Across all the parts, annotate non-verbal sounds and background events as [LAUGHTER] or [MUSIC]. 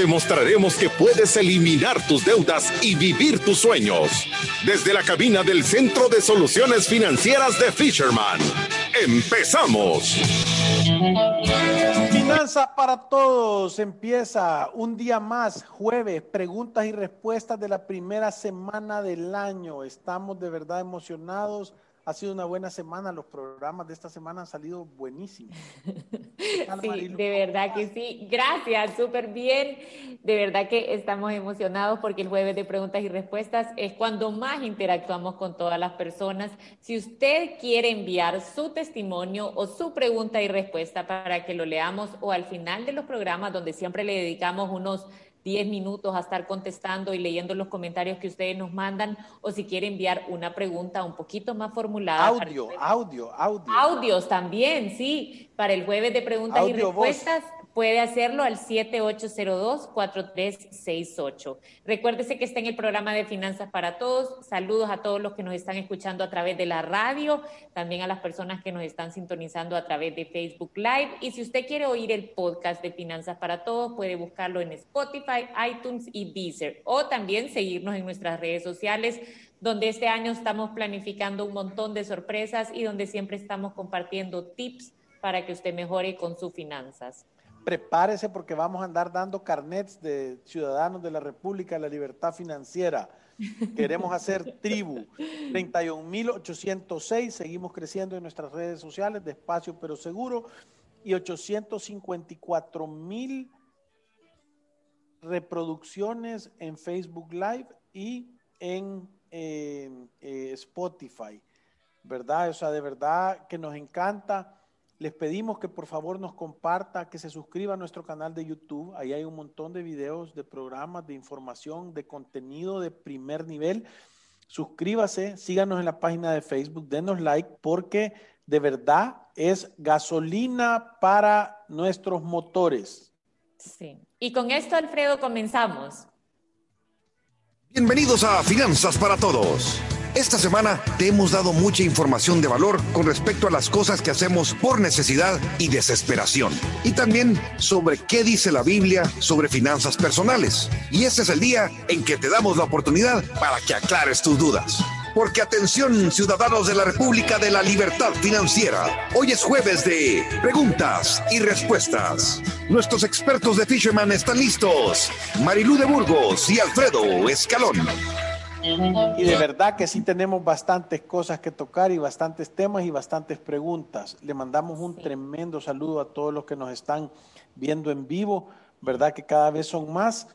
Te mostraremos que puedes eliminar tus deudas y vivir tus sueños. Desde la cabina del Centro de Soluciones Financieras de Fisherman. ¡Empezamos! Finanzas para todos. Empieza un día más, jueves, preguntas y respuestas de la primera semana del año. Estamos de verdad emocionados ha sido una buena semana. Los programas de esta semana han salido buenísimos. [LAUGHS] Sí, de verdad que sí. Gracias, súper bien. De verdad que estamos emocionados porque el jueves de preguntas y respuestas es cuando más interactuamos con todas las personas. Si usted quiere enviar su testimonio o su pregunta y respuesta para que lo leamos o al final de los programas donde siempre le dedicamos unos 10 minutos a estar contestando y leyendo los comentarios que ustedes nos mandan o si quiere enviar una pregunta un poquito más formulada. Audio, audio, audio. Audios también, sí, para el jueves de preguntas y respuestas puede hacerlo al 7802-4368. Recuérdese que está en el programa de Finanzas para Todos. Saludos a todos los que nos están escuchando a través de la radio, también a las personas que nos están sintonizando a través de Facebook Live. Y si usted quiere oír el podcast de Finanzas para Todos, puede buscarlo en Spotify, iTunes y Deezer. O también seguirnos en nuestras redes sociales donde este año estamos planificando un montón de sorpresas y donde siempre estamos compartiendo tips para que usted mejore con sus finanzas prepárese porque vamos a andar dando carnets de ciudadanos de la República de la Libertad Financiera. [LAUGHS] Queremos hacer tribu. 31.806, seguimos creciendo en nuestras redes sociales, despacio pero seguro, y 854.000 reproducciones en Facebook Live y en eh, eh, Spotify. ¿Verdad? O sea, de verdad que nos encanta les pedimos que por favor nos comparta, que se suscriba a nuestro canal de YouTube. Ahí hay un montón de videos, de programas, de información, de contenido de primer nivel. Suscríbase, síganos en la página de Facebook, denos like, porque de verdad es gasolina para nuestros motores. Sí. Y con esto, Alfredo, comenzamos. Bienvenidos a Finanzas para Todos. Esta semana te hemos dado mucha información de valor con respecto a las cosas que hacemos por necesidad y desesperación. Y también sobre qué dice la Biblia sobre finanzas personales. Y este es el día en que te damos la oportunidad para que aclares tus dudas. Porque atención ciudadanos de la República de la Libertad Financiera, hoy es jueves de preguntas y respuestas. Nuestros expertos de Fisherman están listos, Marilú de Burgos y Alfredo Escalón. Y de verdad que sí tenemos bastantes cosas que tocar y bastantes temas y bastantes preguntas. Le mandamos un tremendo saludo a todos los que nos están viendo en vivo, ¿verdad? Que cada vez son más.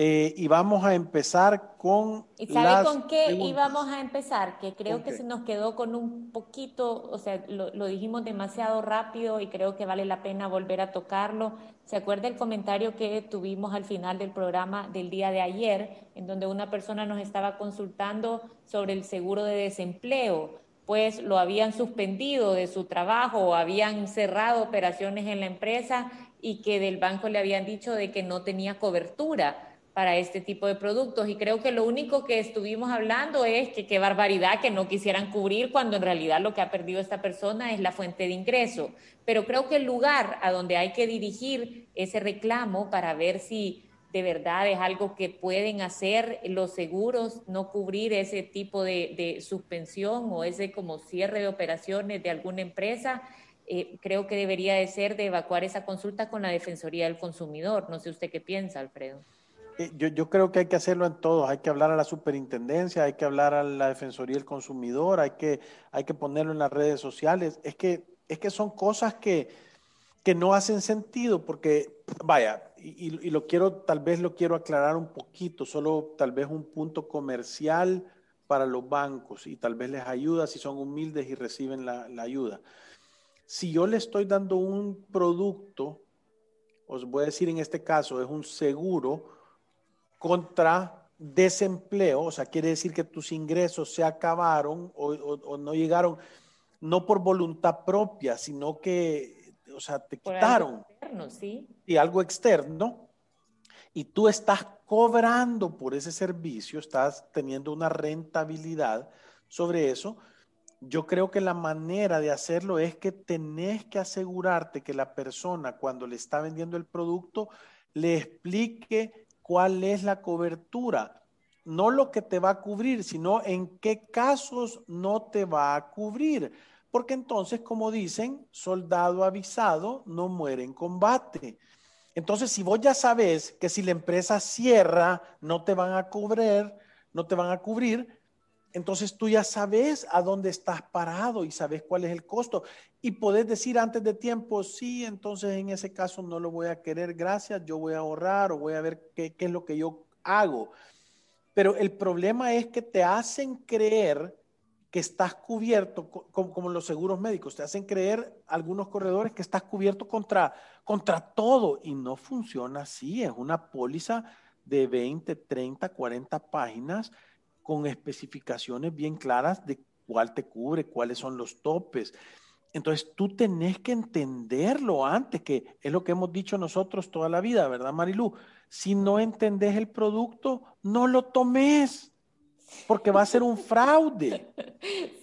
Eh, y vamos a empezar con. ¿Y sabe con qué íbamos a empezar? Que creo que se nos quedó con un poquito, o sea, lo, lo, dijimos demasiado rápido y creo que vale la pena volver a tocarlo. ¿Se acuerda el comentario que tuvimos al final del programa del día de ayer, en donde una persona nos estaba consultando sobre el seguro de desempleo? Pues lo habían suspendido de su trabajo o habían cerrado operaciones en la empresa y que del banco le habían dicho de que no tenía cobertura para este tipo de productos. Y creo que lo único que estuvimos hablando es que qué barbaridad que no quisieran cubrir cuando en realidad lo que ha perdido esta persona es la fuente de ingreso. Pero creo que el lugar a donde hay que dirigir ese reclamo para ver si de verdad es algo que pueden hacer los seguros, no cubrir ese tipo de, suspensión o ese como cierre de operaciones de alguna empresa, eh, creo que debería de ser de evacuar esa consulta con la Defensoría del Consumidor. No sé usted qué piensa, Alfredo. Eh, yo, yo, creo que hay que hacerlo en todos. Hay que hablar a la superintendencia, hay que hablar a la Defensoría del Consumidor, hay que, hay que ponerlo en las redes sociales. Es que, es que son cosas que, que no hacen sentido porque, vaya, y, y, lo quiero, tal vez lo quiero aclarar un poquito, solo tal vez un punto comercial para los bancos y tal vez les ayuda si son humildes y reciben la, la ayuda. Si yo le estoy dando un producto, os voy a decir en este caso, es un seguro, contra desempleo, o sea, quiere decir que tus ingresos se acabaron o, no llegaron, no por voluntad propia, sino que, o sea, te quitaron. externo, ¿sí? Y algo externo. Y tú estás cobrando por ese servicio, estás teniendo una rentabilidad sobre eso. Yo creo que la manera de hacerlo es que tenés que asegurarte que la persona cuando le está vendiendo el producto le explique cuál es la cobertura, no lo que te va a cubrir, sino en qué casos no te va a cubrir. Porque entonces, como dicen, soldado avisado no muere en combate. Entonces, si vos ya sabes que si la empresa cierra, no te van a cubrir, no te van a cubrir, entonces tú ya sabes a dónde estás parado y sabes cuál es el costo. Y podés decir antes de tiempo, sí, entonces en ese caso no lo voy a querer, gracias, yo voy a ahorrar o voy a ver qué, es lo que yo hago. Pero el problema es que te hacen creer que estás cubierto, como, como, los seguros médicos, te hacen creer algunos corredores que estás cubierto contra, contra todo y no funciona así. Es una póliza de 20, 30, 40 páginas con especificaciones bien claras de cuál te cubre, cuáles son los topes. Entonces tú tenés que entenderlo antes, que es lo que hemos dicho nosotros toda la vida, ¿verdad, Marilu? Si no entendés el producto, no lo tomes, porque va a ser un fraude. [LAUGHS]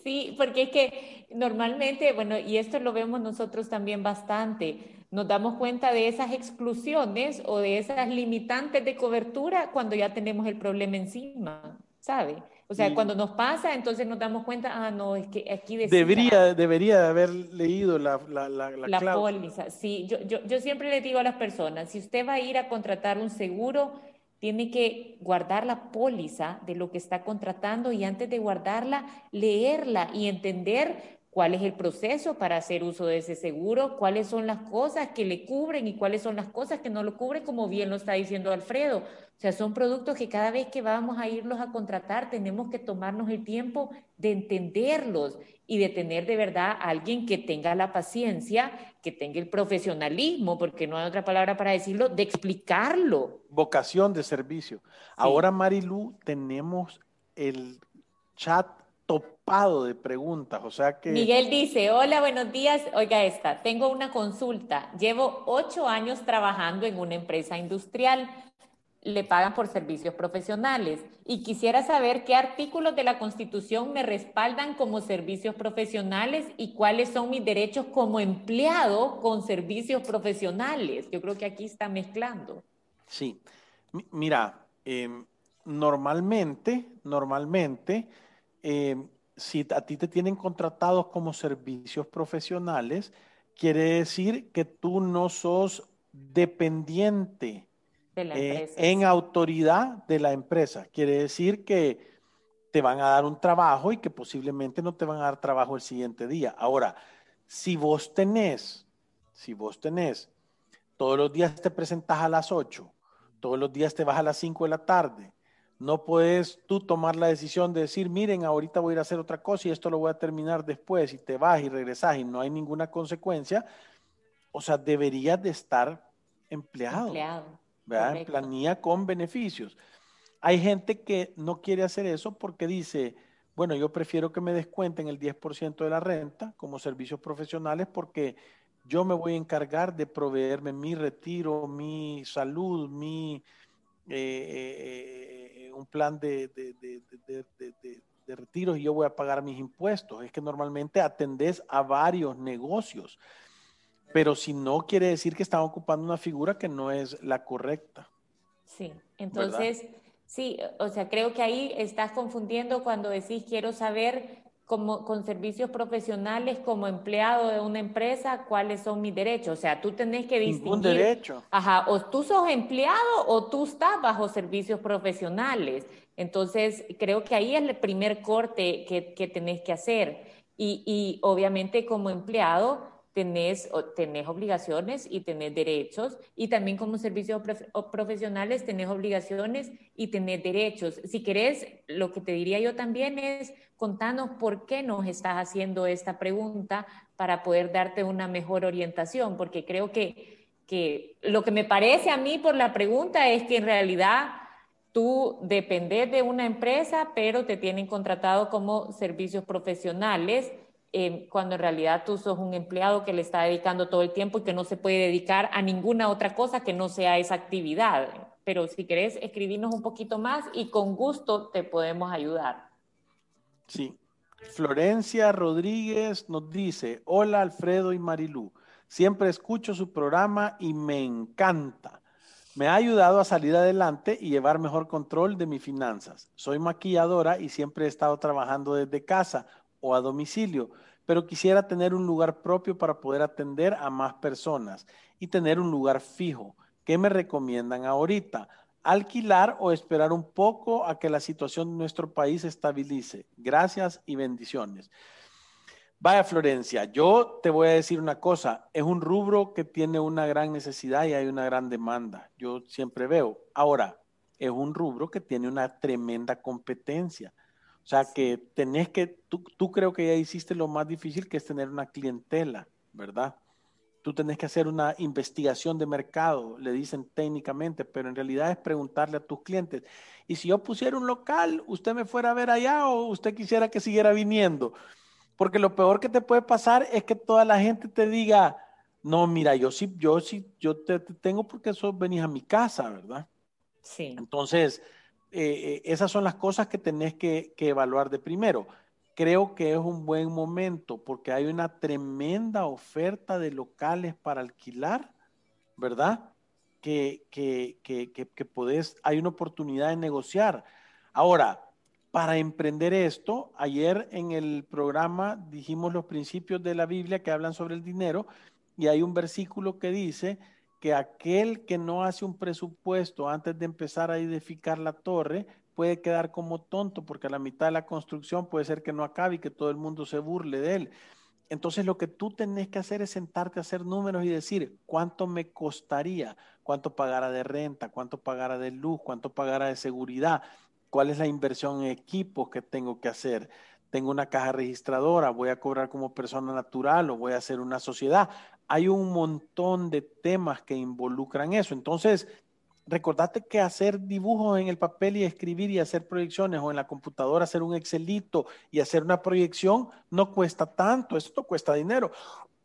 Sí, porque es que normalmente, bueno, y esto lo vemos nosotros también bastante, nos damos cuenta de esas exclusiones o de esas limitantes de cobertura cuando ya tenemos el problema encima. ¿Sabe? O sea, cuando nos pasa, entonces nos damos cuenta, ah, no, es que aquí decía, Debería, debería haber leído la, la, la, la, póliza. Sí, yo, yo, yo siempre le digo a las personas, si usted va a ir a contratar un seguro, tiene que guardar la póliza de lo que está contratando y antes de guardarla, leerla y entender cuál es el proceso para hacer uso de ese seguro, cuáles son las cosas que le cubren y cuáles son las cosas que no lo cubren, como bien lo está diciendo Alfredo. O sea, son productos que cada vez que vamos a irlos a contratar tenemos que tomarnos el tiempo de entenderlos y de tener de verdad a alguien que tenga la paciencia, que tenga el profesionalismo, porque no hay otra palabra para decirlo, de explicarlo. Vocación de servicio. Ahora, Marilu, tenemos el chat topado de preguntas, o sea que... Miguel dice, hola, buenos días, oiga esta, tengo una consulta, llevo ocho años trabajando en una empresa industrial, le pagan por servicios profesionales y quisiera saber qué artículos de la Constitución me respaldan como servicios profesionales y cuáles son mis derechos como empleado con servicios profesionales. Yo creo que aquí está mezclando. Sí, mira, em, normalmente, normalmente, em, si a ti te tienen contratados como servicios profesionales, quiere decir que tú no sos dependiente eh, en autoridad de la empresa. Quiere decir que te van a dar un trabajo y que posiblemente no te van a dar trabajo el siguiente día. Ahora, si vos tenés, si vos tenés, todos los días te presentas a las 8, todos los días te vas a las 5 de la tarde, no puedes tú tomar la decisión de decir, miren, ahorita voy a ir a hacer otra cosa y esto lo voy a terminar después y te vas y regresas y no hay ninguna consecuencia. O sea, deberías de estar empleado. Empleado. En planilla con beneficios. Hay gente que no quiere hacer eso porque dice, bueno, yo prefiero que me descuenten el 10% de la renta como servicios profesionales porque yo me voy a encargar de proveerme mi retiro, mi salud, mi eh, eh, un plan de, de, de, de, retiros y yo voy a pagar mis impuestos. Es que normalmente atendés a varios negocios pero si no quiere decir que están ocupando una figura que no es la correcta. Sí, entonces, sí, o sea, creo que ahí estás confundiendo cuando decís quiero saber como, con servicios profesionales como empleado de una empresa cuáles son mis derechos. O sea, tú tenés que distinguir. Un derecho. Ajá, o tú sos empleado o tú estás bajo servicios profesionales. Entonces, creo que ahí es el primer corte que, que tenés que hacer. Y, y obviamente como empleado tenés, tenés obligaciones y tenés derechos, y también como servicios profesionales tenés obligaciones y tenés derechos. Si querés, lo que te diría yo también es contanos por qué nos estás haciendo esta pregunta para poder darte una mejor orientación, porque creo que, que lo que me parece a mí por la pregunta es que en realidad tú dependes de una empresa, pero te tienen contratado como servicios profesionales, cuando en realidad tú sos un empleado que le está dedicando todo el tiempo y que no se puede dedicar a ninguna otra cosa que no sea esa actividad. Pero si querés escribirnos un poquito más y con gusto te podemos ayudar. Sí. Florencia Rodríguez nos dice, hola Alfredo y Marilú, siempre escucho su programa y me encanta. Me ha ayudado a salir adelante y llevar mejor control de mis finanzas. Soy maquilladora y siempre he estado trabajando desde casa o a domicilio, pero quisiera tener un lugar propio para poder atender a más personas y tener un lugar fijo. ¿Qué me recomiendan ahorita? ¿Alquilar o esperar un poco a que la situación de nuestro país estabilice? Gracias y bendiciones. Vaya Florencia, yo te voy a decir una cosa, es un rubro que tiene una gran necesidad y hay una gran demanda, yo siempre veo. Ahora, es un rubro que tiene una tremenda competencia. O sea que tenés que, tú, tú creo que ya hiciste lo más difícil que es tener una clientela, ¿verdad? Tú tenés que hacer una investigación de mercado, le dicen técnicamente, pero en realidad es preguntarle a tus clientes. Y si yo pusiera un local, usted me fuera a ver allá o usted quisiera que siguiera viniendo. Porque lo peor que te puede pasar es que toda la gente te diga, no, mira, yo sí, yo sí, yo te, tengo porque eso venís a mi casa, ¿verdad? Sí. Entonces, eh, eh, esas son las cosas que tenés que, que, evaluar de primero. Creo que es un buen momento porque hay una tremenda oferta de locales para alquilar, ¿verdad? Que, que, que, que podés, hay una oportunidad de negociar. Ahora, para emprender esto, ayer en el programa dijimos los principios de la Biblia que hablan sobre el dinero y hay un versículo que dice que aquel que no hace un presupuesto antes de empezar a edificar la torre puede quedar como tonto porque a la mitad de la construcción puede ser que no acabe y que todo el mundo se burle de él. Entonces lo que tú tenés que hacer es sentarte a hacer números y decir cuánto me costaría, cuánto pagara de renta, cuánto pagara de luz, cuánto pagara de seguridad cuál es la inversión en equipos que tengo que hacer. Tengo una caja registradora, voy a cobrar como persona natural o voy a hacer una sociedad. Hay un montón de temas que involucran eso. Entonces, recordate que hacer dibujos en el papel y escribir y hacer proyecciones o en la computadora hacer un Excelito y hacer una proyección no cuesta tanto, esto cuesta dinero.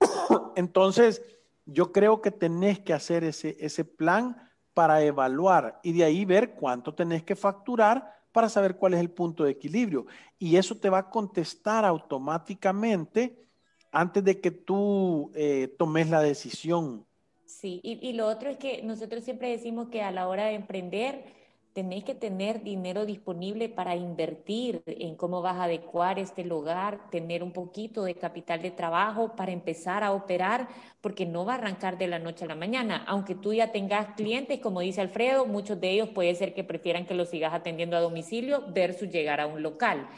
[COUGHS] Entonces, yo creo que tenés que hacer ese, ese plan para evaluar y de ahí ver cuánto tenés que facturar para saber cuál es el punto de equilibrio. Y eso te va a contestar automáticamente antes de que tú eh, tomes la decisión. Sí, y, y, lo otro es que nosotros siempre decimos que a la hora de emprender, tenéis que tener dinero disponible para invertir en cómo vas a adecuar este lugar, tener un poquito de capital de trabajo para empezar a operar, porque no va a arrancar de la noche a la mañana. Aunque tú ya tengas clientes, como dice Alfredo, muchos de ellos puede ser que prefieran que los sigas atendiendo a domicilio versus llegar a un local.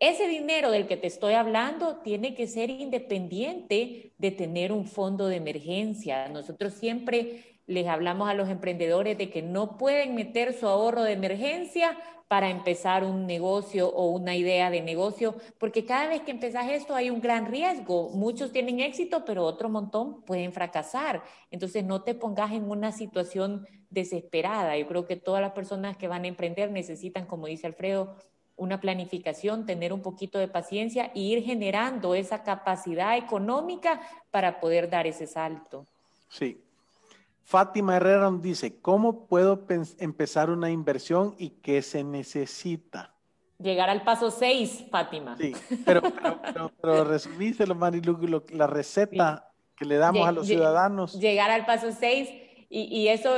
Ese dinero del que te estoy hablando tiene que ser independiente de tener un fondo de emergencia. Nosotros siempre les hablamos a los emprendedores de que no pueden meter su ahorro de emergencia para empezar un negocio o una idea de negocio, porque cada vez que empezás esto hay un gran riesgo. Muchos tienen éxito, pero otro montón pueden fracasar. Entonces no te pongas en una situación desesperada. Yo creo que todas las personas que van a emprender necesitan, como dice Alfredo, una planificación, tener un poquito de paciencia e ir generando esa capacidad económica para poder dar ese salto. Sí, Fátima Herrera nos dice, ¿cómo puedo empezar una inversión y qué se necesita? Llegar al paso 6, Fátima. Sí, pero, pero, resumíselo, Marilu, la receta que le damos a los ciudadanos. Llegar al paso 6 y, eso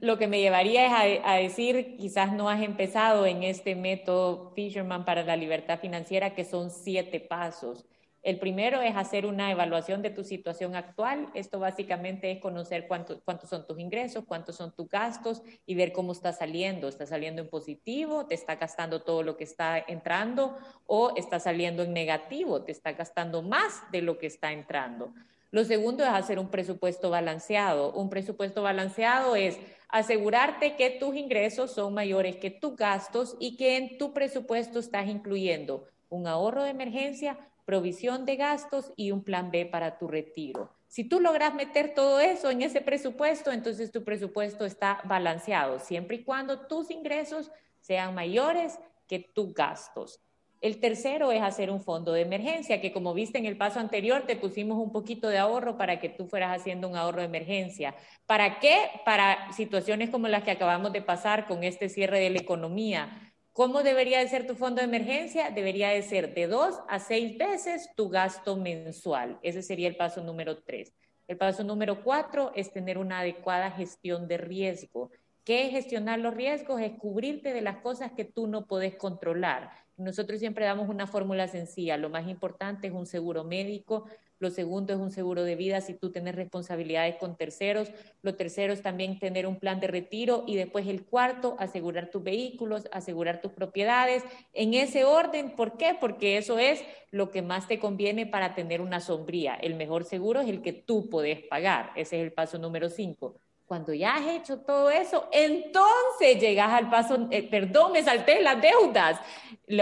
lo que me llevaría es a, a, decir, quizás no has empezado en este método Fisherman para la libertad financiera, que son siete pasos. El primero es hacer una evaluación de tu situación actual. Esto básicamente es conocer cuánto, cuántos son tus ingresos, cuántos son tus gastos y ver cómo está saliendo. ¿Está saliendo en positivo? ¿Te está gastando todo lo que está entrando? ¿O está saliendo en negativo? ¿Te está gastando más de lo que está entrando? Lo segundo es hacer un presupuesto balanceado. Un presupuesto balanceado es asegurarte que tus ingresos son mayores que tus gastos y que en tu presupuesto estás incluyendo un ahorro de emergencia, provisión de gastos y un plan B para tu retiro. Si tú logras meter todo eso en ese presupuesto, entonces tu presupuesto está balanceado, siempre y cuando tus ingresos sean mayores que tus gastos. El tercero es hacer un fondo de emergencia, que como viste en el paso anterior, te pusimos un poquito de ahorro para que tú fueras haciendo un ahorro de emergencia. ¿Para qué? Para situaciones como las que acabamos de pasar con este cierre de la economía. ¿Cómo debería de ser tu fondo de emergencia? Debería de ser de dos a seis veces tu gasto mensual. Ese sería el paso número tres. El paso número cuatro es tener una adecuada gestión de riesgo. ¿Qué es gestionar los riesgos? Es cubrirte de las cosas que tú no puedes controlar. Nosotros siempre damos una fórmula sencilla. Lo más importante es un seguro médico. Lo segundo es un seguro de vida si tú tienes responsabilidades con terceros. Lo tercero es también tener un plan de retiro. Y después el cuarto, asegurar tus vehículos, asegurar tus propiedades. En ese orden, ¿por qué? Porque eso es lo que más te conviene para tener una sombría. El mejor seguro es el que tú puedes pagar. Ese es el paso número cinco. Cuando ya has hecho todo eso, entonces llegas al paso, eh, perdón, me salté las deudas.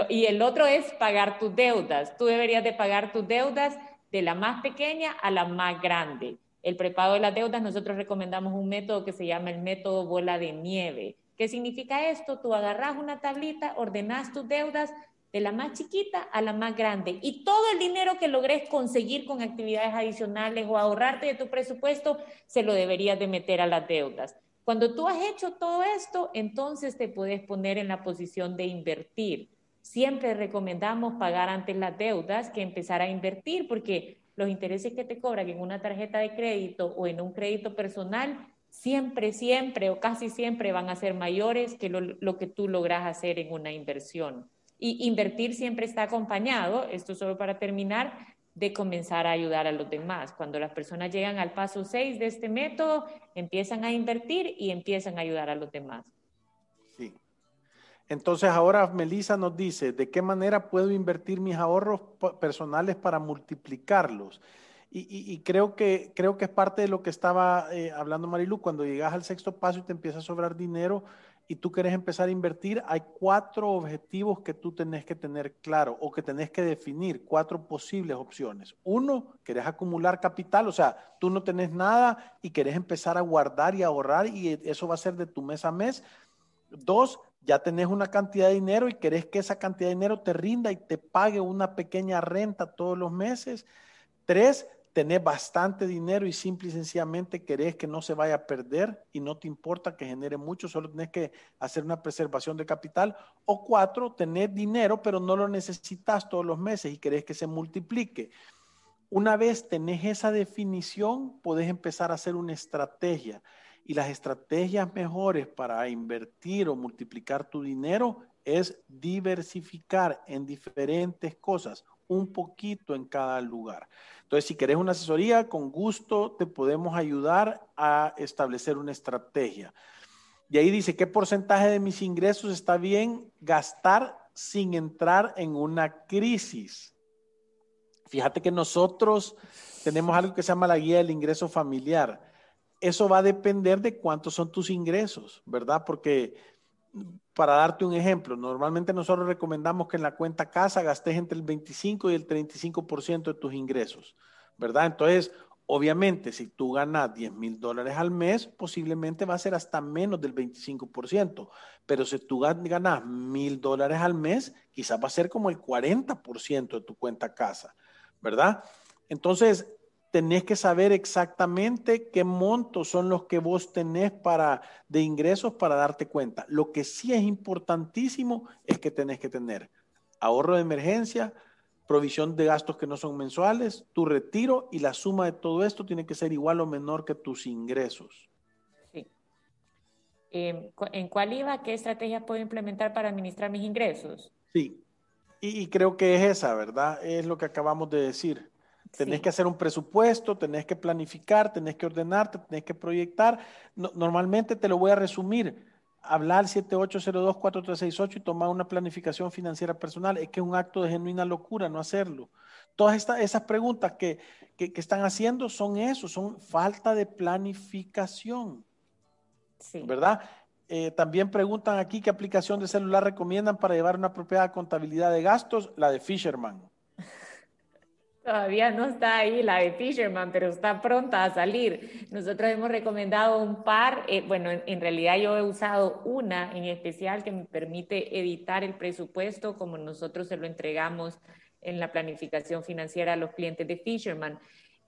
y el otro es pagar tus deudas. Tú deberías de pagar tus deudas de la más pequeña a la más grande. El prepago de las deudas, nosotros recomendamos un método que se llama el método bola de nieve. ¿Qué significa esto? Tú agarras una tablita, ordenas tus deudas, de la más chiquita a la más grande. Y todo el dinero que logres conseguir con actividades adicionales o ahorrarte de tu presupuesto, se lo deberías de meter a las deudas. Cuando tú has hecho todo esto, entonces te puedes poner en la posición de invertir. Siempre recomendamos pagar antes las deudas que empezar a invertir porque los intereses que te cobran en una tarjeta de crédito o en un crédito personal siempre, siempre o casi siempre van a ser mayores que lo, lo que tú logras hacer en una inversión. Y invertir siempre está acompañado, esto solo para terminar, de comenzar a ayudar a los demás. Cuando las personas llegan al paso 6 de este método, empiezan a invertir y empiezan a ayudar a los demás. Sí. Entonces ahora Melissa nos dice, ¿de qué manera puedo invertir mis ahorros personales para multiplicarlos? Y, creo, que, creo que es parte de lo que estaba eh, hablando Marilu, cuando llegas al sexto paso y te empieza a sobrar dinero, y tú quieres empezar a invertir, hay cuatro objetivos que tú tenés que tener claro o que tenés que definir, cuatro posibles opciones. Uno, querés acumular capital, o sea, tú no tenés nada y querés empezar a guardar y ahorrar y eso va a ser de tu mes a mes. Dos, ya tenés una cantidad de dinero y querés que esa cantidad de dinero te rinda y te pague una pequeña renta todos los meses. Tres, tenés bastante dinero y simple y sencillamente querés que no se vaya a perder y no te importa que genere mucho, solo tenés que hacer una preservación de capital. O cuatro, tener dinero, pero no lo necesitas todos los meses y querés que se multiplique. Una vez tenés esa definición, podés empezar a hacer una estrategia. Y las estrategias mejores para invertir o multiplicar tu dinero es diversificar en diferentes cosas, un poquito en cada lugar. Entonces, si querés una asesoría, con gusto te podemos ayudar a establecer una estrategia. Y ahí dice, ¿qué porcentaje de mis ingresos está bien gastar sin entrar en una crisis? Fíjate que nosotros tenemos algo que se llama la guía del ingreso familiar. Eso va a depender de cuántos son tus ingresos, ¿verdad? Porque para darte un ejemplo, normalmente nosotros recomendamos que en la cuenta casa gastes entre el 25 y el 35% de tus ingresos, ¿verdad? Entonces, obviamente, si tú ganas 10 mil dólares al mes, posiblemente va a ser hasta menos del 25%, pero si tú ganas mil dólares al mes, quizás va a ser como el 40% de tu cuenta casa, ¿verdad? Entonces, tenés que saber exactamente qué montos son los que vos tenés para, de ingresos para darte cuenta. Lo que sí es importantísimo es que tenés que tener ahorro de emergencia, provisión de gastos que no son mensuales, tu retiro y la suma de todo esto tiene que ser igual o menor que tus ingresos. Sí. Em, ¿En cuál iba? ¿Qué estrategias puedo implementar para administrar mis ingresos? Sí, y creo que es esa, ¿verdad? Es lo que acabamos de decir. Tenés que hacer un presupuesto, tenés que planificar, tenés que ordenarte, tenés que proyectar. normalmente te lo voy a resumir. Hablar al 7802-4368 y tomar una planificación financiera personal. Es que es un acto de genuina locura no hacerlo. Todas estas, esas preguntas que, que, están haciendo son eso, son falta de planificación. Sí. ¿Verdad? Eh, también preguntan aquí qué aplicación de celular recomiendan para llevar una propiedad de contabilidad de gastos, la de Fisherman. [LAUGHS] Todavía no está ahí la de Fisherman, pero está pronta a salir. Nosotros hemos recomendado un par, eh, bueno, en, realidad yo he usado una en especial que me permite editar el presupuesto como nosotros se lo entregamos en la planificación financiera a los clientes de Fisherman.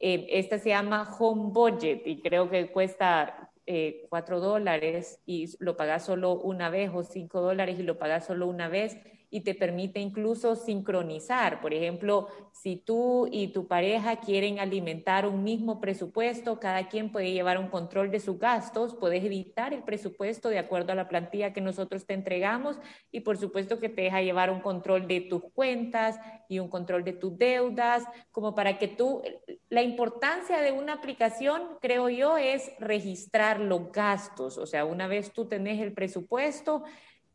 Eh, esta se llama Home Budget y creo que cuesta eh, cuatro dólares y lo pagas solo una vez o cinco dólares y lo pagas solo una vez y te permite incluso sincronizar. Por ejemplo, si tú y tu pareja quieren alimentar un mismo presupuesto, cada quien puede llevar un control de sus gastos, puedes editar el presupuesto de acuerdo a la plantilla que nosotros te entregamos y por supuesto que te deja llevar un control de tus cuentas y un control de tus deudas, como para que tú, la importancia de una aplicación, creo yo, es registrar los gastos. O sea, una vez tú tenés el presupuesto,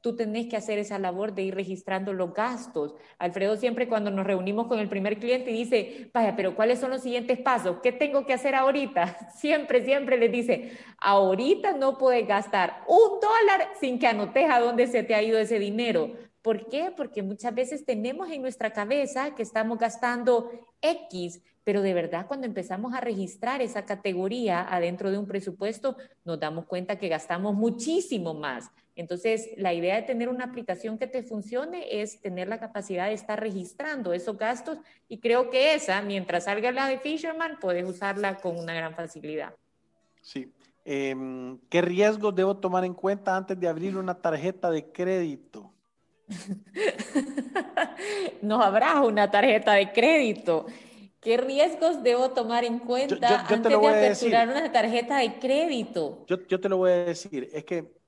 tú tenés que hacer esa labor de ir registrando los gastos. Alfredo siempre cuando nos reunimos con el primer cliente dice, vaya, pero ¿cuáles son los siguientes pasos? ¿Qué tengo que hacer ahorita? [LAUGHS] Siempre, siempre les dice, ahorita no puedes gastar un dólar sin que anotes a dónde se te ha ido ese dinero. ¿Por qué? Porque muchas veces tenemos en nuestra cabeza que estamos gastando X, pero de verdad cuando empezamos a registrar esa categoría adentro de un presupuesto, nos damos cuenta que gastamos muchísimo más. Entonces, la idea de tener una aplicación que te funcione es tener la capacidad de estar registrando esos gastos y creo que esa, mientras salga la de Fisherman, puedes usarla con una gran facilidad. Sí. Em, ¿Qué riesgos debo tomar en cuenta antes de abrir una tarjeta de crédito? [LAUGHS] no habrá una tarjeta de crédito. ¿Qué riesgos debo tomar en cuenta antes de aperturar una tarjeta de crédito? Yo, yo te lo voy a decir. Es que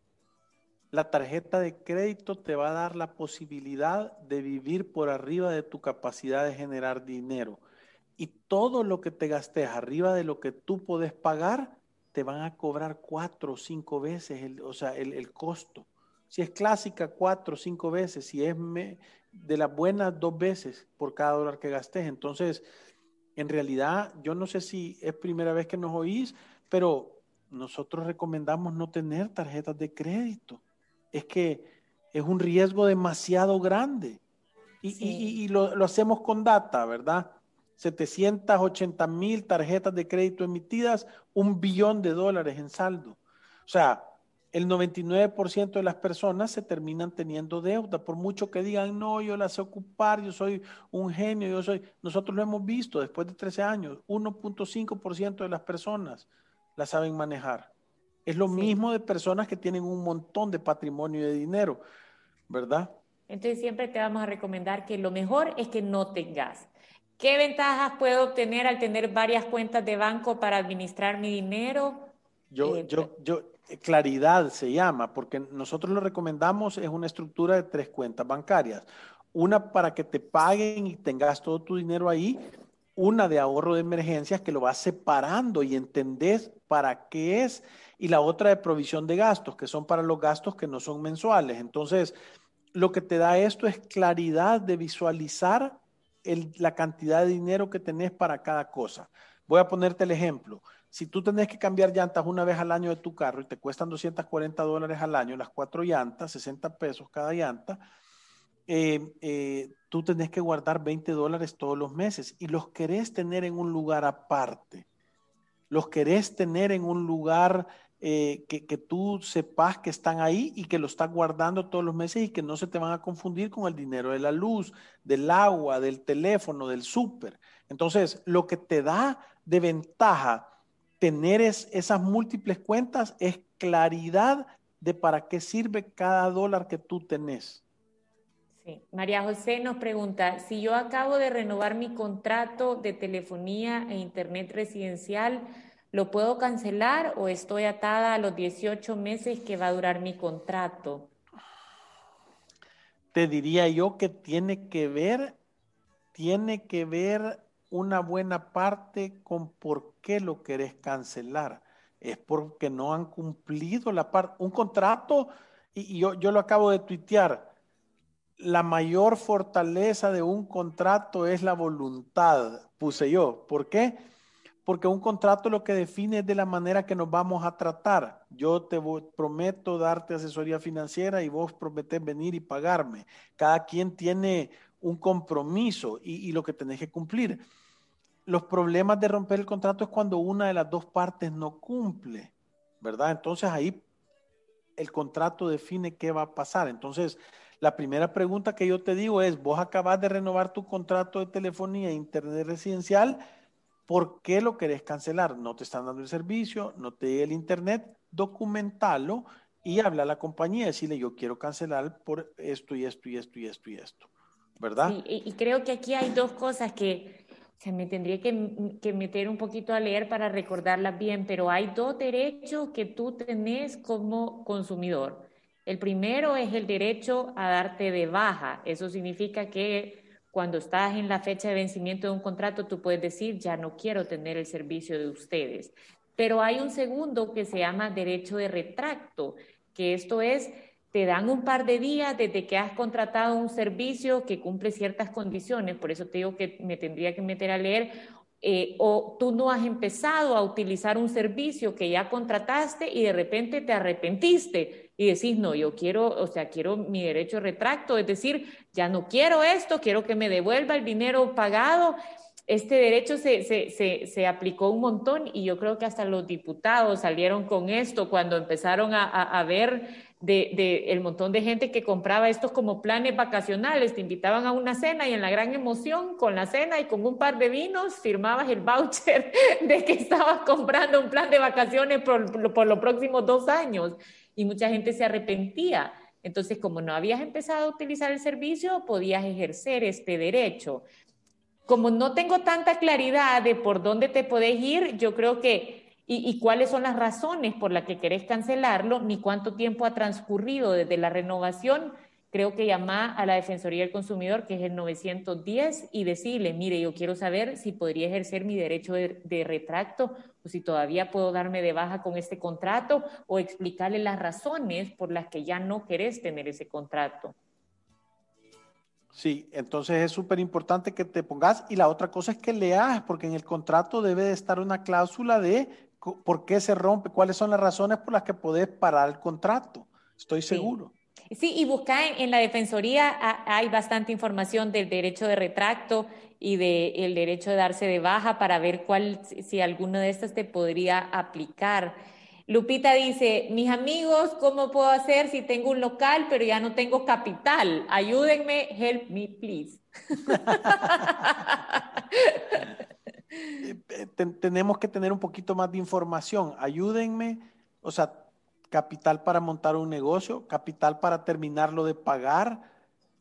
la tarjeta de crédito te va a dar la posibilidad de vivir por arriba de tu capacidad de generar dinero. Y todo lo que te gastes arriba de lo que tú puedes pagar, te van a cobrar cuatro o cinco veces, el, o sea, el, costo. Si es clásica, cuatro o cinco veces. Si es de las buenas, dos veces por cada dólar que gastes. Entonces, en realidad, yo no sé si es primera vez que nos oís, pero nosotros recomendamos no tener tarjetas de crédito es que es un riesgo demasiado grande. Y, lo, hacemos con data, ¿verdad? 780 mil tarjetas de crédito emitidas, un billón de dólares en saldo. O sea, el 99% de las personas se terminan teniendo deuda, por mucho que digan, no, yo la sé ocupar, yo soy un genio, yo soy, nosotros lo hemos visto después de 13 años, 1.5% de las personas la saben manejar. Es lo mismo de personas que tienen un montón de patrimonio y de dinero, ¿verdad? Entonces siempre te vamos a recomendar que lo mejor es que no tengas. ¿Qué ventajas puedo obtener al tener varias cuentas de banco para administrar mi dinero? Yo, eh, yo, yo, eh, claridad se llama, porque nosotros lo recomendamos es una estructura de tres cuentas bancarias. Una para que te paguen y tengas todo tu dinero ahí, una de ahorro de emergencias que lo vas separando y entendés para qué es y la otra de provisión de gastos, que son para los gastos que no son mensuales. Entonces, lo que te da esto es claridad de visualizar la cantidad de dinero que tenés para cada cosa. Voy a ponerte el ejemplo. Si tú tenés que cambiar llantas una vez al año de tu carro y te cuestan 240 dólares al año, las cuatro llantas, 60 pesos cada llanta, eh, eh, tú tenés que guardar 20 dólares todos los meses y los querés tener en un lugar aparte. Los querés tener en un lugar eh, que, tú sepas que están ahí y que lo estás guardando todos los meses y que no se te van a confundir con el dinero de la luz, del agua, del teléfono, del súper. Entonces, lo que te da de ventaja tener esas múltiples cuentas es claridad de para qué sirve cada dólar que tú tenés. María José nos pregunta, si yo acabo de renovar mi contrato de telefonía e internet residencial, ¿Lo puedo cancelar o estoy atada a los 18 meses que va a durar mi contrato? Te diría yo que tiene que ver, tiene que ver una buena parte con por qué lo querés cancelar. Es porque no han cumplido la parte, un contrato, y, yo, yo lo acabo de tuitear, la mayor fortaleza de un contrato es la voluntad, puse yo. ¿Por qué? porque un contrato lo que define es de la manera que nos vamos a tratar. Yo te prometo darte asesoría financiera y vos prometés venir y pagarme. Cada quien tiene un compromiso y, lo que tenés que cumplir. los problemas de romper el contrato es cuando una de las dos partes no cumple, ¿verdad? Entonces ahí el contrato define qué va a pasar. Entonces, la primera pregunta que yo te digo es, vos acabas de renovar tu contrato de telefonía e internet residencial, ¿por qué lo querés cancelar? No te están dando el servicio, no te llega el internet, documentalo y habla a la compañía, decirle yo quiero cancelar por esto y esto y esto y esto y esto, ¿verdad? y, creo que aquí hay dos cosas que se me tendría que, que, meter un poquito a leer para recordarlas bien, pero hay dos derechos que tú tenés como consumidor. El primero es el derecho a darte de baja. Eso significa que cuando estás en la fecha de vencimiento de un contrato, tú puedes decir, ya no quiero tener el servicio de ustedes. Pero hay un segundo que se llama derecho de retracto, que esto es, te dan un par de días desde que has contratado un servicio que cumple ciertas condiciones, por eso te digo que me tendría que meter a leer, eh, o tú no has empezado a utilizar un servicio que ya contrataste y de repente te arrepentiste y decís, no, yo quiero, o sea, quiero mi derecho de retracto, es decir, ya no quiero esto, quiero que me devuelva el dinero pagado este derecho se, se, se, aplicó un montón y yo creo que hasta los diputados salieron con esto cuando empezaron a, a, ver de, de, el montón de gente que compraba estos como planes vacacionales. Te invitaban a una cena y en la gran emoción, con la cena y con un par de vinos, firmabas el voucher [LAUGHS] de que estabas comprando un plan de vacaciones por, por los próximos dos años. Y mucha gente se arrepentía. Entonces, como no habías empezado a utilizar el servicio, podías ejercer este derecho como no tengo tanta claridad de por dónde te podés ir, yo creo que, y, cuáles son las razones por las que querés cancelarlo, ni cuánto tiempo ha transcurrido desde la renovación, creo que llama a la Defensoría del Consumidor, que es el 910, y decirle, mire, yo quiero saber si podría ejercer mi derecho de, de retracto o si todavía puedo darme de baja con este contrato o explicarle las razones por las que ya no querés tener ese contrato. Sí, entonces es súper importante que te pongas y la otra cosa es que leas, porque en el contrato debe de estar una cláusula de por qué se rompe, cuáles son las razones por las que podés parar el contrato. Estoy seguro. Sí, y busca en, la Defensoría, hay bastante información del derecho de retracto y del derecho de darse de baja para ver cuál, si alguno de estos te podría aplicar. Lupita dice, mis amigos, ¿cómo puedo hacer si tengo un local pero ya no tengo capital? Ayúdenme, help me, please. [LAUGHS] tenemos que tener un poquito más de información. Ayúdenme, o sea, capital para montar un negocio, capital para terminarlo de pagar,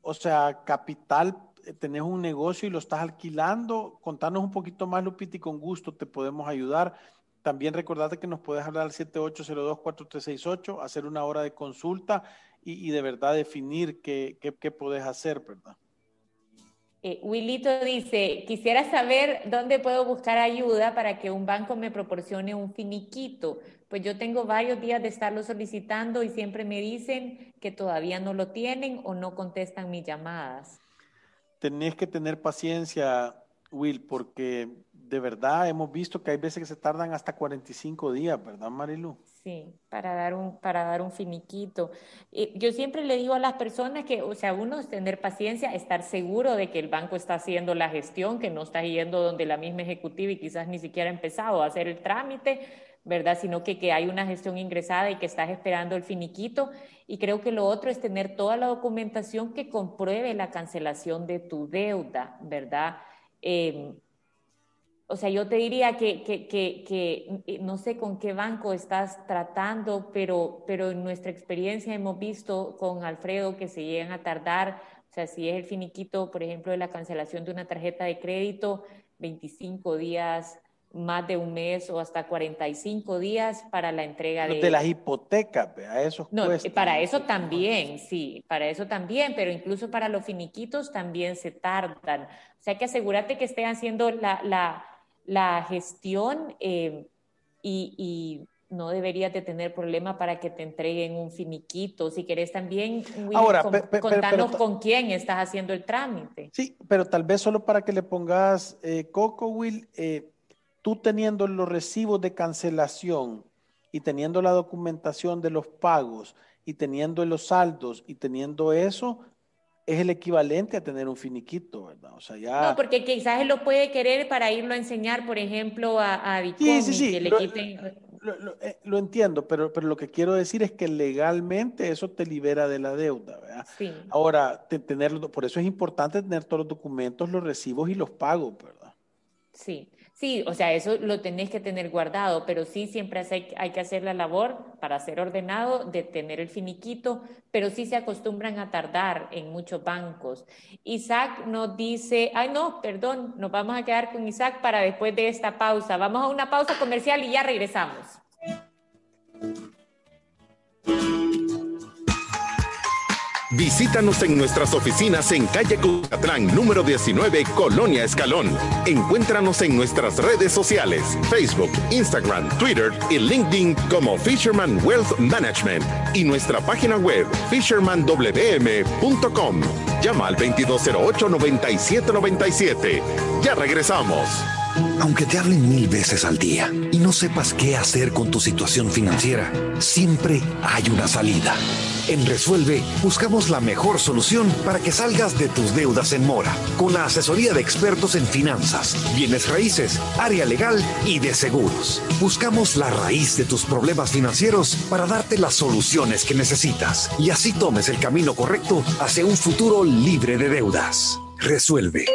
o sea, capital, eh, tenés un negocio y lo estás alquilando. Contanos un poquito más, Lupita, y con gusto te podemos ayudar. También recordate que nos puedes hablar al 7802-4368, hacer una hora de consulta y, de verdad definir qué, qué, puedes hacer, ¿verdad? Eh, Willito dice, quisiera saber dónde puedo buscar ayuda para que un banco me proporcione un finiquito. Pues yo tengo varios días de estarlo solicitando y siempre me dicen que todavía no lo tienen o no contestan mis llamadas. Tenés que tener paciencia, Will, porque de verdad hemos visto que hay veces que se tardan hasta 45 días, ¿verdad, Marilu? Sí, para dar un, para dar un finiquito. yo siempre le digo a las personas que, o sea, uno es tener paciencia, estar seguro de que el banco está haciendo la gestión, que no está yendo donde la misma ejecutiva y quizás ni siquiera ha empezado a hacer el trámite, ¿verdad? Sino que, que hay una gestión ingresada y que estás esperando el finiquito. Y creo que lo otro es tener toda la documentación que compruebe la cancelación de tu deuda, ¿verdad? Eh, o sea, yo te diría que, que, que, que, eh, no sé con qué banco estás tratando, pero, pero en nuestra experiencia hemos visto con Alfredo que se llegan a tardar, o sea, si es el finiquito, por ejemplo, de la cancelación de una tarjeta de crédito, 25 días, más de un mes o hasta 45 días para la entrega de... De las hipotecas, a esos No, para eso también, sí, para eso también, pero incluso para los finiquitos también se tardan. O sea que asegúrate que estén haciendo la, la la gestión eh, y, no deberías de tener problema para que te entreguen un finiquito. Si querés también, Ahora, contanos con quién estás haciendo el trámite. Sí, pero tal vez solo para que le pongas eh, Coco, Will, eh, tú teniendo los recibos de cancelación y teniendo la documentación de los pagos y teniendo los saldos y teniendo eso, es el equivalente a tener un finiquito, ¿verdad? O sea, ya... No, porque quizás él lo puede querer para irlo a enseñar, por ejemplo, a, a sí, sí, sí. Eh, lo, entiendo, pero, pero lo que quiero decir es que legalmente eso te libera de la deuda, ¿verdad? Sí. Ahora, tenerlo, por eso es importante tener todos los documentos, los recibos y los pagos, ¿verdad? Sí. Sí, o sea, eso lo tenés que tener guardado, pero sí siempre hay, que hacer la labor para ser ordenado de tener el finiquito, pero sí se acostumbran a tardar en muchos bancos. Isaac nos dice, ay no, perdón, nos vamos a quedar con Isaac para después de esta pausa. Vamos a una pausa comercial y ya regresamos. Visítanos en nuestras oficinas en calle Cucatlán, número 19, Colonia Escalón. Encuéntranos en nuestras redes sociales, Facebook, Instagram, Twitter y LinkedIn como Fisherman Wealth Management y nuestra página web fishermanwm.com. Llama al 2208-9797. Ya regresamos. Aunque te hablen mil veces al día y no sepas qué hacer con tu situación financiera, siempre hay una salida. En Resuelve buscamos la mejor solución para que salgas de tus deudas en mora, con la asesoría de expertos en finanzas, bienes raíces, área legal y de seguros. Buscamos la raíz de tus problemas financieros para darte las soluciones que necesitas y así tomes el camino correcto hacia un futuro libre de deudas. Resuelve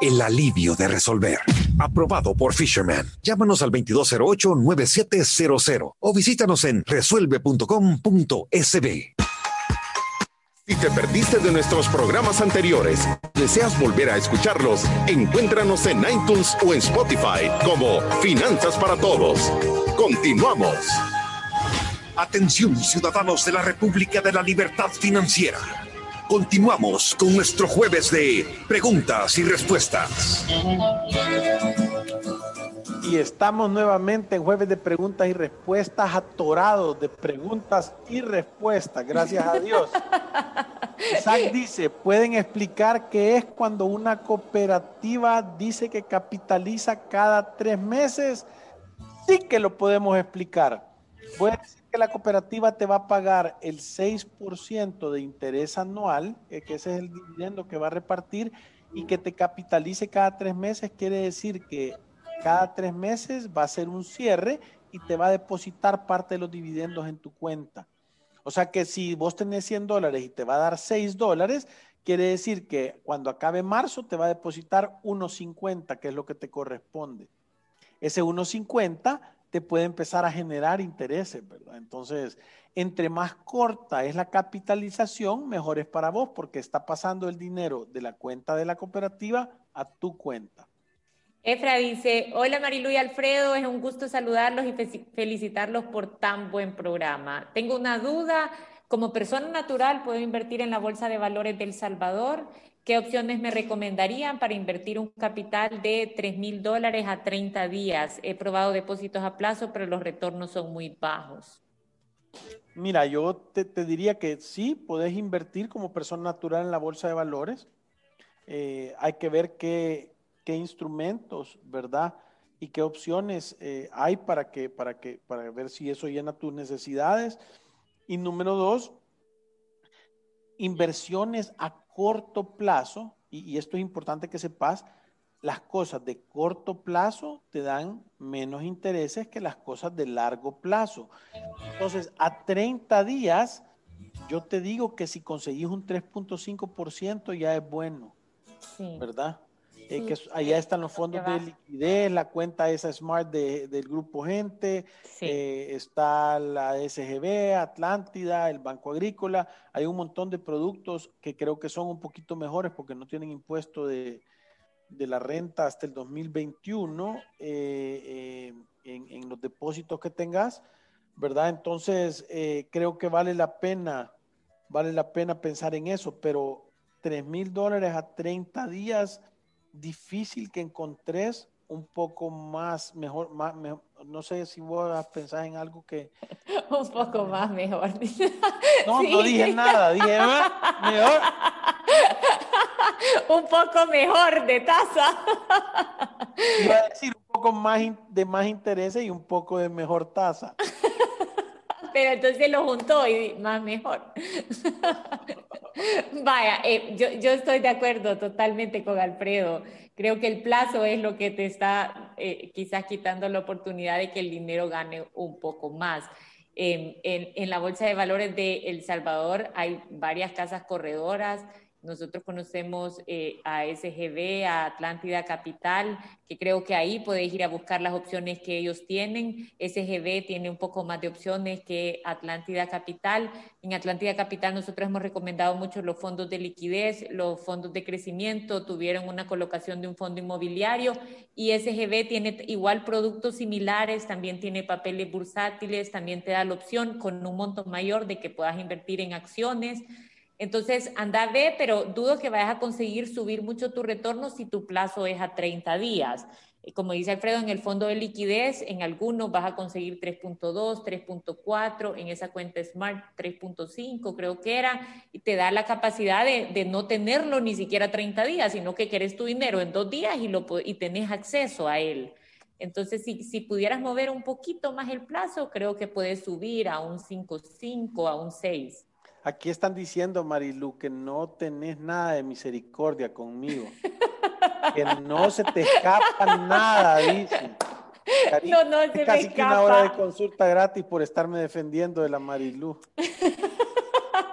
el alivio de resolver. Aprobado por Fisherman. Llámanos al 2208-9700 o visítanos en resuelve.com.sb. Si te perdiste de nuestros programas anteriores, deseas volver a escucharlos, encuéntranos en iTunes o en Spotify como Finanzas para Todos. Continuamos. Atención, ciudadanos de la República de la Libertad Financiera. Continuamos con nuestro jueves de preguntas y respuestas. Y estamos nuevamente en jueves de preguntas y respuestas, atorados de preguntas y respuestas, gracias a Dios. Isaac dice, ¿pueden explicar qué es cuando una cooperativa dice que capitaliza cada tres meses? Sí que lo podemos explicar. Puede que la cooperativa te va a pagar el 6% de interés anual, eh, que ese es el dividendo que va a repartir, y que te capitalice cada tres meses, quiere decir que cada tres meses va a ser un cierre y te va a depositar parte de los dividendos en tu cuenta. O sea que si vos tenés 100 dólares y te va a dar 6 dólares, quiere decir que cuando acabe marzo te va a depositar 1.50, que es lo que te corresponde. Ese 1.50 te puede empezar a generar intereses, ¿verdad? Entonces, entre más corta es la capitalización, mejor es para vos porque está pasando el dinero de la cuenta de la cooperativa a tu cuenta. Efra dice, hola Marilu y Alfredo, es un gusto saludarlos y felicitarlos por tan buen programa. Tengo una duda, como persona natural puedo invertir en la Bolsa de Valores del Salvador ¿Qué opciones me recomendarían para invertir un capital de 3 mil dólares a 30 días? He probado depósitos a plazo, pero los retornos son muy bajos. Mira, yo te, diría que sí, puedes invertir como persona natural en la bolsa de valores. Eh, hay que ver qué, instrumentos, ¿verdad? Y qué opciones eh, hay para, que, para, que, para ver si eso llena tus necesidades. Y número dos, inversiones a corto plazo, y, esto es importante que sepas, las cosas de corto plazo te dan menos intereses que las cosas de largo plazo. Entonces, a 30 días, yo te digo que si conseguís un 3.5% ya es bueno, ¿verdad? Eh, que allá están los fondos de liquidez, la cuenta esa Smart del Grupo Gente, eh, está la SGB, Atlántida, el Banco Agrícola, hay un montón de productos que creo que son un poquito mejores porque no tienen impuesto de, la renta hasta el 2021 eh, en, en, los depósitos que tengas, ¿verdad? Entonces, creo que vale la pena, vale la pena pensar en eso, pero 3 mil dólares a 30 días difícil que encontres un poco más mejor, más, no sé si vos pensás en algo que... [LAUGHS] un poco más mejor. [LAUGHS] no, no dije nada, dije ah, mejor. [LAUGHS] un poco mejor de tasa. Iba a decir un poco más de más interés y un poco de mejor tasa. Pero entonces lo juntó y más mejor. [LAUGHS] Vaya, eh, yo, yo, estoy de acuerdo totalmente con Alfredo. Creo que el plazo es lo que te está eh, quizás quitando la oportunidad de que el dinero gane un poco más. en, en, la Bolsa de Valores de El Salvador hay varias casas corredoras nosotros conocemos eh, a SGB, a Atlántida Capital, que creo que ahí podéis ir a buscar las opciones que ellos tienen. SGB tiene un poco más de opciones que Atlántida Capital. En Atlántida Capital nosotros hemos recomendado mucho los fondos de liquidez, los fondos de crecimiento, tuvieron una colocación de un fondo inmobiliario y SGB tiene igual productos similares, también tiene papeles bursátiles, también te da la opción con un monto mayor de que puedas invertir en acciones. Entonces, anda a ver, pero dudo que vayas a conseguir subir mucho tu retorno si tu plazo es a 30 días. Como dice Alfredo, en el fondo de liquidez, en algunos vas a conseguir 3.2, 3.4, en esa cuenta Smart 3.5 creo que era, y te da la capacidad de, no tenerlo ni siquiera 30 días, sino que quieres tu dinero en dos días y, lo, y tenés acceso a él. Entonces, si, si pudieras mover un poquito más el plazo, creo que puedes subir a un 5.5, a un 6. Aquí están diciendo, Marilu, que no tenés nada de misericordia conmigo. que no se te escapa nada, dice. no, no se casi me que una hora de consulta gratis por estarme defendiendo de la Marilu.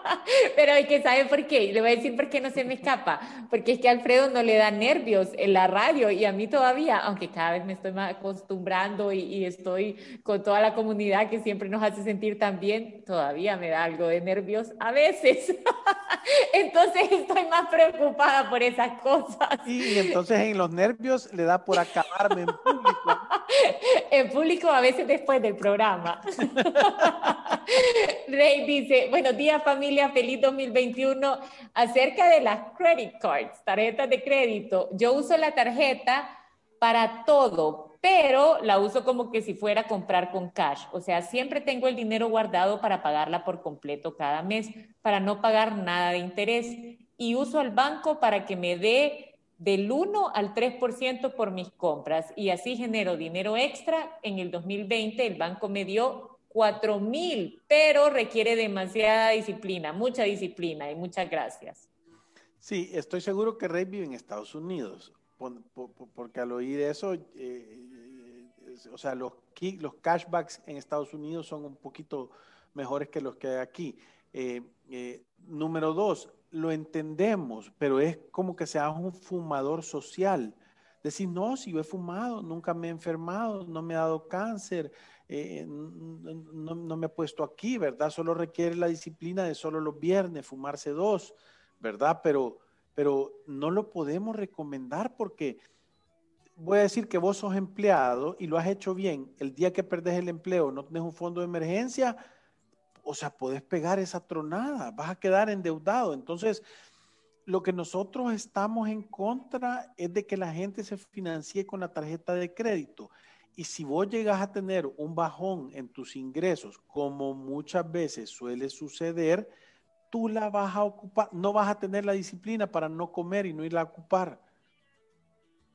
[LAUGHS] Pero hay que saber por qué. Le voy a decir por qué no se me escapa. Porque es que a Alfredo no le da nervios en la radio y a mí todavía, aunque cada vez me estoy más acostumbrando y, y estoy con toda la comunidad que siempre nos hace sentir tan bien, todavía me da algo de nervios a veces. [LAUGHS] entonces estoy más preocupada por esas cosas. Y, entonces en los nervios le da por acabarme en público. [LAUGHS] en público a veces después del programa. Rey dice, buenos días familia, feliz 2021. Acerca de las credit cards, tarjetas de crédito, yo uso la tarjeta para todo, pero la uso como que si fuera a comprar con cash. O sea, siempre tengo el dinero guardado para pagarla por completo cada mes, para no pagar nada de interés. Y uso el banco para que me dé del 1 al 3% por mis compras y así genero dinero extra. En el 2020 el banco me dio 4 mil, pero requiere demasiada disciplina, mucha disciplina y muchas gracias. Sí, estoy seguro que Rey vive en Estados Unidos, porque al oír eso, eh, eh, o sea, los, los cashbacks en Estados Unidos son un poquito mejores que los que hay aquí. Eh, número dos, lo entendemos, pero es como que seas un fumador social. Decir, no, si yo he fumado, nunca me he enfermado, no me ha dado cáncer, eh, no, me he puesto aquí, ¿verdad? Solo requiere la disciplina de solo los viernes, fumarse dos, ¿verdad? Pero, pero no lo podemos recomendar porque voy a decir que vos sos empleado y lo has hecho bien. El día que perdés el empleo, no tenés un fondo de emergencia, o sea, podés pegar esa tronada, vas a quedar endeudado. Entonces, lo que nosotros estamos en contra es de que la gente se financie con la tarjeta de crédito. Y si vos llegas a tener un bajón en tus ingresos, como muchas veces suele suceder, tú la vas a ocupar, no vas a tener la disciplina para no comer y no irla a ocupar.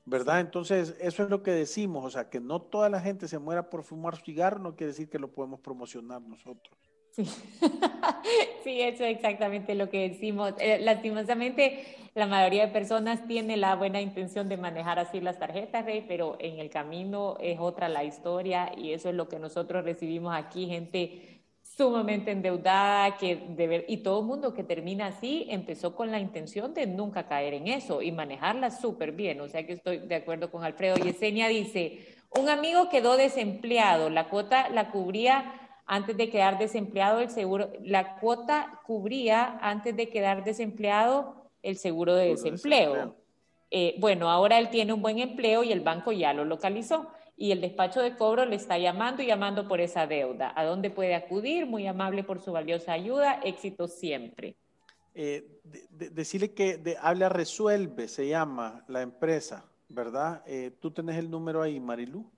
¿Verdad? Entonces, eso es lo que decimos, o sea, que no toda la gente se muera por fumar cigarro, no quiere decir que lo podemos promocionar nosotros. Sí. [LAUGHS] sí, eso es exactamente lo que decimos. Eh, lastimosamente, la mayoría de personas tiene la buena intención de manejar así las tarjetas, Rey, pero en el camino es otra la historia y eso es lo que nosotros recibimos aquí, gente sumamente endeudada que de ver, y todo el mundo que termina así empezó con la intención de nunca caer en eso y manejarla súper bien. O sea que estoy de acuerdo con Alfredo. Yesenia dice, un amigo quedó desempleado, la cuota la cubría antes de quedar desempleado el seguro, la cuota cubría antes de quedar desempleado el seguro de desempleo. Eh, bueno, ahora él tiene un buen empleo y el banco ya lo localizó y el despacho de cobro le está llamando y llamando por esa deuda. ¿A dónde puede acudir? Muy amable por su valiosa ayuda. Éxito siempre. Eh, decirle que de, habla Resuelve, se llama la empresa, ¿verdad? Eh, ¿Tú tenés el número ahí, Marilu?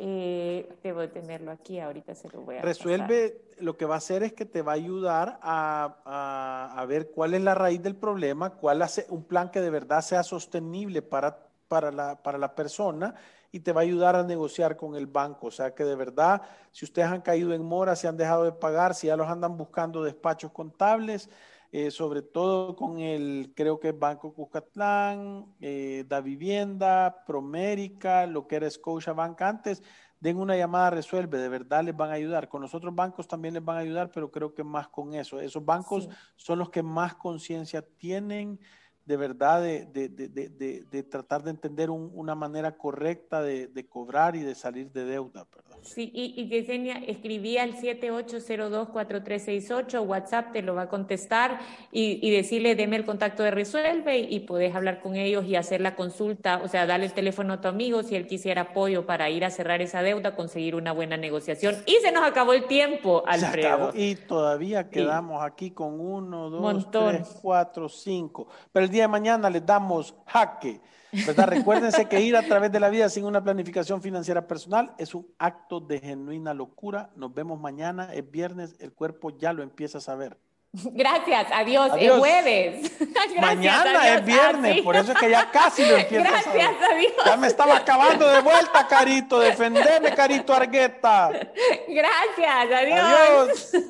Eh, debo tenerlo aquí, ahorita se lo voy a Resuelve, lo que va a hacer es que te va a ayudar a, a, ver cuál es la raíz del problema, cuál hace un plan que de verdad sea sostenible para, para, la, para la persona y te va a ayudar a negociar con el banco. O sea que de verdad, si ustedes han caído en mora, si han dejado de pagar, si ya los andan buscando despachos contables, eh, sobre todo con el, creo que Banco Cucatlán, eh, Da Vivienda, Promérica, lo que era Scotiabank antes, den una llamada, resuelve, de verdad les van a ayudar. Con los otros bancos también les van a ayudar, pero creo que más con eso. Esos bancos son los que más conciencia tienen de verdad de, de, de, de tratar de entender una manera correcta de, cobrar y de salir de deuda. ¿verdad? Sí, y, y Yesenia escribía al 78024368, WhatsApp te lo va a contestar y, y, decirle, deme el contacto de Resuelve y puedes hablar con ellos y hacer la consulta, o sea, darle el teléfono a tu amigo si él quisiera apoyo para ir a cerrar esa deuda, conseguir una buena negociación. Y se nos acabó el tiempo, Alfredo. y todavía quedamos aquí con uno, dos, tres, cuatro, cinco. Pero el día de mañana les damos jaque. ¿verdad? [LAUGHS] Recuérdense que ir a través de la vida sin una planificación financiera personal es un acto de genuina locura. Nos vemos mañana, es viernes, el cuerpo ya lo empieza a saber. Gracias, adiós, es jueves. [LAUGHS] Mañana es viernes, por eso es que ya casi lo [LAUGHS] empieza a saber. Adiós. Ya me estaba acabando de vuelta, Carito, defendeme, Carito Argueta. Gracias, adiós. Adiós.